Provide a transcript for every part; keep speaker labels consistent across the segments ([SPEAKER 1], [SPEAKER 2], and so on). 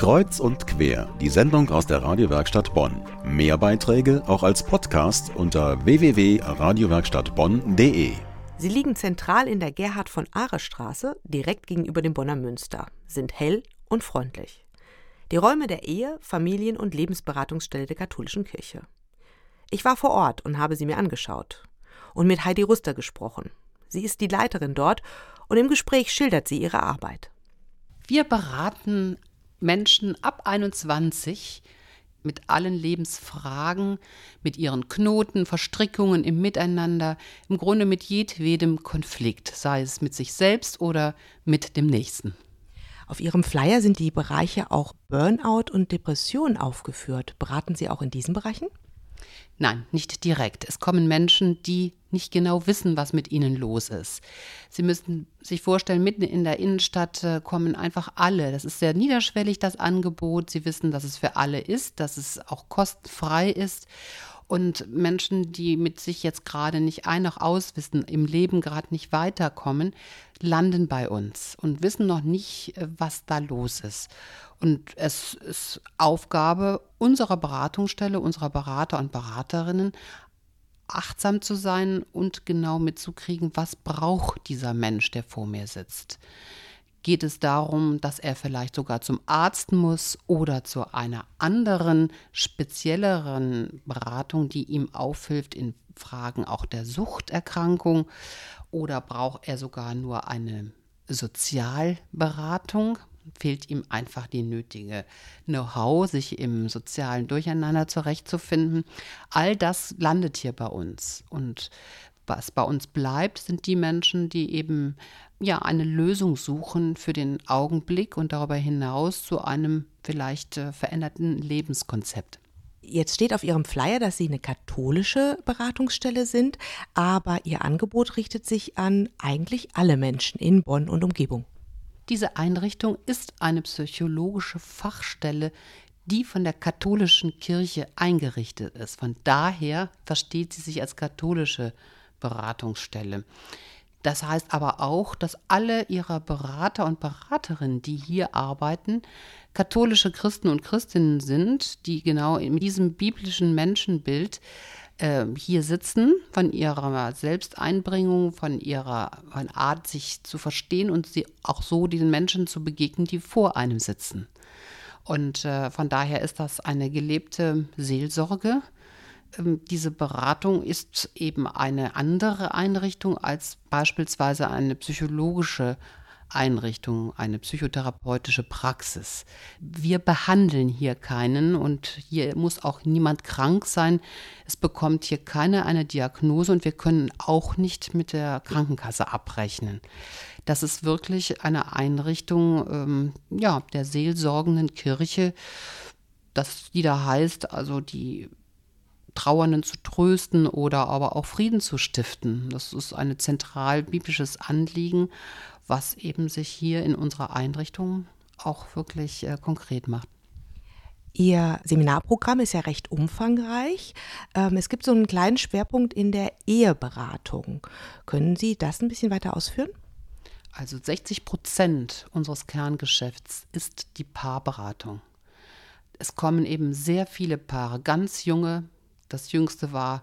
[SPEAKER 1] Kreuz und quer, die Sendung aus der Radiowerkstatt Bonn. Mehr Beiträge auch als Podcast unter www.radiowerkstattbonn.de.
[SPEAKER 2] Sie liegen zentral in der Gerhard von Ahre Straße, direkt gegenüber dem Bonner Münster, sind hell und freundlich. Die Räume der Ehe, Familien- und Lebensberatungsstelle der katholischen Kirche. Ich war vor Ort und habe sie mir angeschaut und mit Heidi Ruster gesprochen. Sie ist die Leiterin dort und im Gespräch schildert sie ihre Arbeit.
[SPEAKER 3] Wir beraten Menschen ab 21 mit allen Lebensfragen, mit ihren Knoten, Verstrickungen im Miteinander, im Grunde mit jedwedem Konflikt, sei es mit sich selbst oder mit dem Nächsten.
[SPEAKER 2] Auf Ihrem Flyer sind die Bereiche auch Burnout und Depression aufgeführt. Beraten Sie auch in diesen Bereichen?
[SPEAKER 3] Nein, nicht direkt. Es kommen Menschen, die nicht genau wissen, was mit ihnen los ist. Sie müssen sich vorstellen, mitten in der Innenstadt äh, kommen einfach alle. Das ist sehr niederschwellig, das Angebot. Sie wissen, dass es für alle ist, dass es auch kostenfrei ist. Und Menschen, die mit sich jetzt gerade nicht ein noch auswissen, im Leben gerade nicht weiterkommen, landen bei uns und wissen noch nicht, äh, was da los ist. Und es ist Aufgabe unserer Beratungsstelle, unserer Berater und Beraterinnen, achtsam zu sein und genau mitzukriegen, was braucht dieser Mensch, der vor mir sitzt. Geht es darum, dass er vielleicht sogar zum Arzt muss oder zu einer anderen, spezielleren Beratung, die ihm aufhilft in Fragen auch der Suchterkrankung? Oder braucht er sogar nur eine Sozialberatung? fehlt ihm einfach die nötige Know-how, sich im sozialen Durcheinander zurechtzufinden. All das landet hier bei uns. Und was bei uns bleibt, sind die Menschen, die eben ja eine Lösung suchen für den Augenblick und darüber hinaus zu einem vielleicht äh, veränderten Lebenskonzept.
[SPEAKER 2] Jetzt steht auf Ihrem Flyer, dass Sie eine katholische Beratungsstelle sind, aber Ihr Angebot richtet sich an eigentlich alle Menschen in Bonn und Umgebung.
[SPEAKER 3] Diese Einrichtung ist eine psychologische Fachstelle, die von der katholischen Kirche eingerichtet ist. Von daher versteht sie sich als katholische Beratungsstelle. Das heißt aber auch, dass alle ihrer Berater und Beraterinnen, die hier arbeiten, katholische Christen und Christinnen sind, die genau in diesem biblischen Menschenbild äh, hier sitzen, von ihrer Selbsteinbringung, von ihrer von Art, sich zu verstehen und sie auch so diesen Menschen zu begegnen, die vor einem sitzen. Und äh, von daher ist das eine gelebte Seelsorge. Ähm, diese Beratung ist eben eine andere Einrichtung als beispielsweise eine psychologische Einrichtung, eine psychotherapeutische Praxis. Wir behandeln hier keinen und hier muss auch niemand krank sein. Es bekommt hier keiner eine Diagnose und wir können auch nicht mit der Krankenkasse abrechnen. Das ist wirklich eine Einrichtung ähm, ja, der seelsorgenden Kirche, das, die da heißt, also die Trauernden zu trösten oder aber auch Frieden zu stiften. Das ist ein zentral biblisches Anliegen was eben sich hier in unserer Einrichtung auch wirklich äh, konkret macht.
[SPEAKER 2] Ihr Seminarprogramm ist ja recht umfangreich. Ähm, es gibt so einen kleinen Schwerpunkt in der Eheberatung. Können Sie das ein bisschen weiter ausführen?
[SPEAKER 3] Also 60 Prozent unseres Kerngeschäfts ist die Paarberatung. Es kommen eben sehr viele Paare, ganz junge, das jüngste war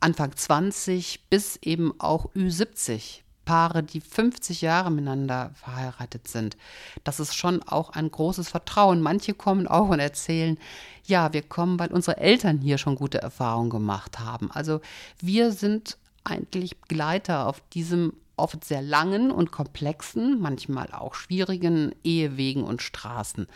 [SPEAKER 3] Anfang 20 bis eben auch Ü70 Paare, die 50 Jahre miteinander verheiratet sind. Das ist schon auch ein großes Vertrauen. Manche kommen auch und erzählen, ja, wir kommen, weil unsere Eltern hier schon gute Erfahrungen gemacht haben. Also wir sind eigentlich Begleiter auf diesem oft sehr langen und komplexen, manchmal auch schwierigen Ehewegen und Straßen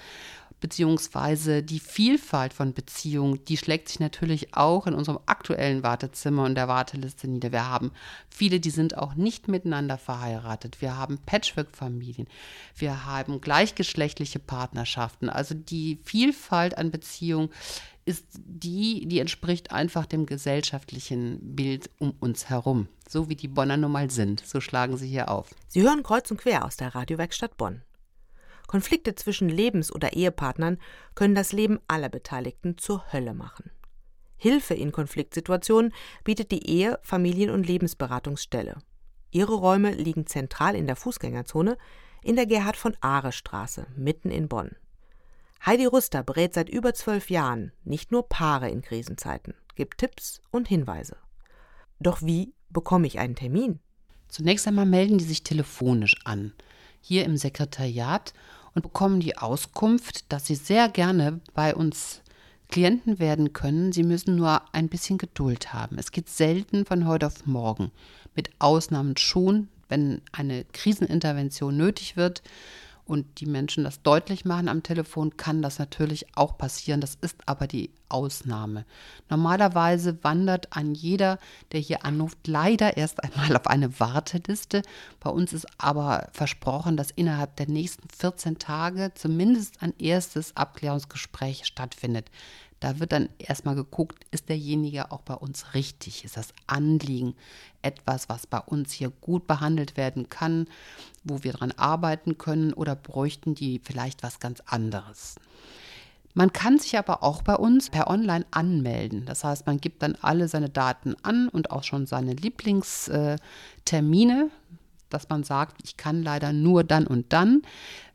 [SPEAKER 3] beziehungsweise die Vielfalt von Beziehungen, die schlägt sich natürlich auch in unserem aktuellen Wartezimmer und der Warteliste nieder. Wir haben viele, die sind auch nicht miteinander verheiratet. Wir haben Patchwork-Familien. Wir haben gleichgeschlechtliche Partnerschaften. Also die Vielfalt an Beziehungen ist die, die entspricht einfach dem gesellschaftlichen Bild um uns herum. So wie die Bonner nun mal sind. So schlagen sie hier auf.
[SPEAKER 2] Sie hören kreuz und quer aus der Radiowerkstatt Bonn. Konflikte zwischen Lebens- oder Ehepartnern können das Leben aller Beteiligten zur Hölle machen. Hilfe in Konfliktsituationen bietet die Ehe-, Familien- und Lebensberatungsstelle. Ihre Räume liegen zentral in der Fußgängerzone in der Gerhard von Ahre Straße, mitten in Bonn. Heidi Rüster berät seit über zwölf Jahren nicht nur Paare in Krisenzeiten, gibt Tipps und Hinweise. Doch wie bekomme ich einen Termin?
[SPEAKER 3] Zunächst einmal melden die sich telefonisch an, hier im Sekretariat und bekommen die Auskunft, dass sie sehr gerne bei uns Klienten werden können. Sie müssen nur ein bisschen Geduld haben. Es geht selten von heute auf morgen. Mit Ausnahmen schon, wenn eine Krisenintervention nötig wird und die Menschen das deutlich machen am Telefon, kann das natürlich auch passieren. Das ist aber die Ausnahme. Normalerweise wandert ein jeder, der hier anruft, leider erst einmal auf eine Warteliste. Bei uns ist aber versprochen, dass innerhalb der nächsten 14 Tage zumindest ein erstes Abklärungsgespräch stattfindet. Da wird dann erstmal geguckt, ist derjenige auch bei uns richtig? Ist das Anliegen etwas, was bei uns hier gut behandelt werden kann, wo wir dran arbeiten können oder bräuchten die vielleicht was ganz anderes? Man kann sich aber auch bei uns per Online anmelden. Das heißt, man gibt dann alle seine Daten an und auch schon seine Lieblingstermine dass man sagt, ich kann leider nur dann und dann.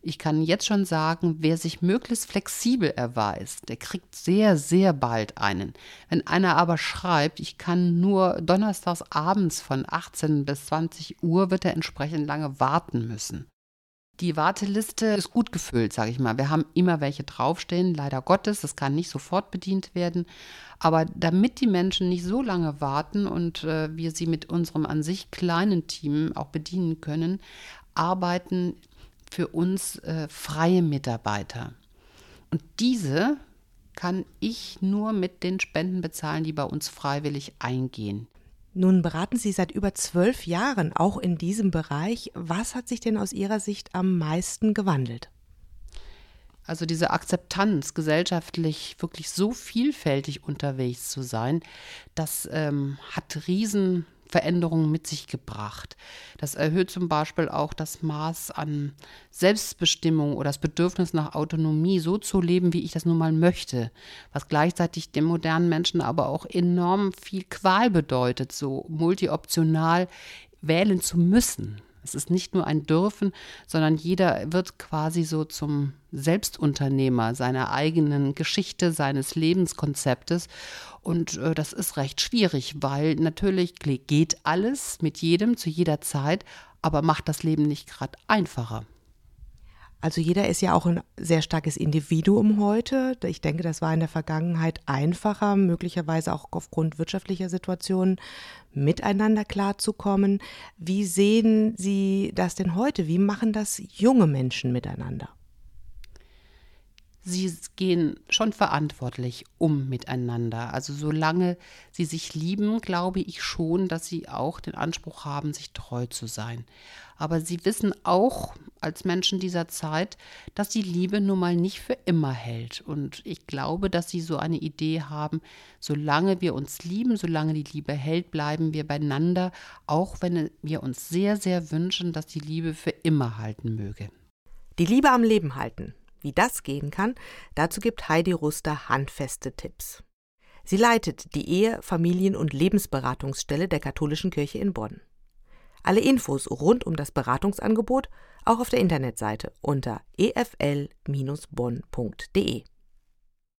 [SPEAKER 3] Ich kann jetzt schon sagen, wer sich möglichst flexibel erweist, der kriegt sehr, sehr bald einen. Wenn einer aber schreibt, ich kann nur donnerstags abends von 18 bis 20 Uhr, wird er entsprechend lange warten müssen. Die Warteliste ist gut gefüllt, sage ich mal. Wir haben immer welche draufstehen, leider Gottes. Das kann nicht sofort bedient werden. Aber damit die Menschen nicht so lange warten und äh, wir sie mit unserem an sich kleinen Team auch bedienen können, arbeiten für uns äh, freie Mitarbeiter. Und diese kann ich nur mit den Spenden bezahlen, die bei uns freiwillig eingehen.
[SPEAKER 2] Nun beraten Sie seit über zwölf Jahren auch in diesem Bereich. Was hat sich denn aus Ihrer Sicht am meisten gewandelt?
[SPEAKER 3] Also diese Akzeptanz, gesellschaftlich wirklich so vielfältig unterwegs zu sein, das ähm, hat riesen Veränderungen mit sich gebracht. Das erhöht zum Beispiel auch das Maß an Selbstbestimmung oder das Bedürfnis nach Autonomie, so zu leben, wie ich das nun mal möchte, was gleichzeitig dem modernen Menschen aber auch enorm viel Qual bedeutet, so multioptional wählen zu müssen. Es ist nicht nur ein Dürfen, sondern jeder wird quasi so zum Selbstunternehmer seiner eigenen Geschichte, seines Lebenskonzeptes. Und äh, das ist recht schwierig, weil natürlich geht alles mit jedem zu jeder Zeit, aber macht das Leben nicht gerade einfacher.
[SPEAKER 2] Also jeder ist ja auch ein sehr starkes Individuum heute. Ich denke, das war in der Vergangenheit einfacher, möglicherweise auch aufgrund wirtschaftlicher Situationen miteinander klarzukommen. Wie sehen Sie das denn heute? Wie machen das junge Menschen miteinander?
[SPEAKER 3] Sie gehen schon verantwortlich um miteinander. Also solange sie sich lieben, glaube ich schon, dass sie auch den Anspruch haben, sich treu zu sein. Aber sie wissen auch als Menschen dieser Zeit, dass die Liebe nun mal nicht für immer hält. Und ich glaube, dass sie so eine Idee haben, solange wir uns lieben, solange die Liebe hält, bleiben wir beieinander, auch wenn wir uns sehr, sehr wünschen, dass die Liebe für immer halten möge.
[SPEAKER 2] Die Liebe am Leben halten. Wie das gehen kann, dazu gibt Heidi Ruster handfeste Tipps. Sie leitet die Ehe-, Familien- und Lebensberatungsstelle der Katholischen Kirche in Bonn. Alle Infos rund um das Beratungsangebot auch auf der Internetseite unter efl-bonn.de.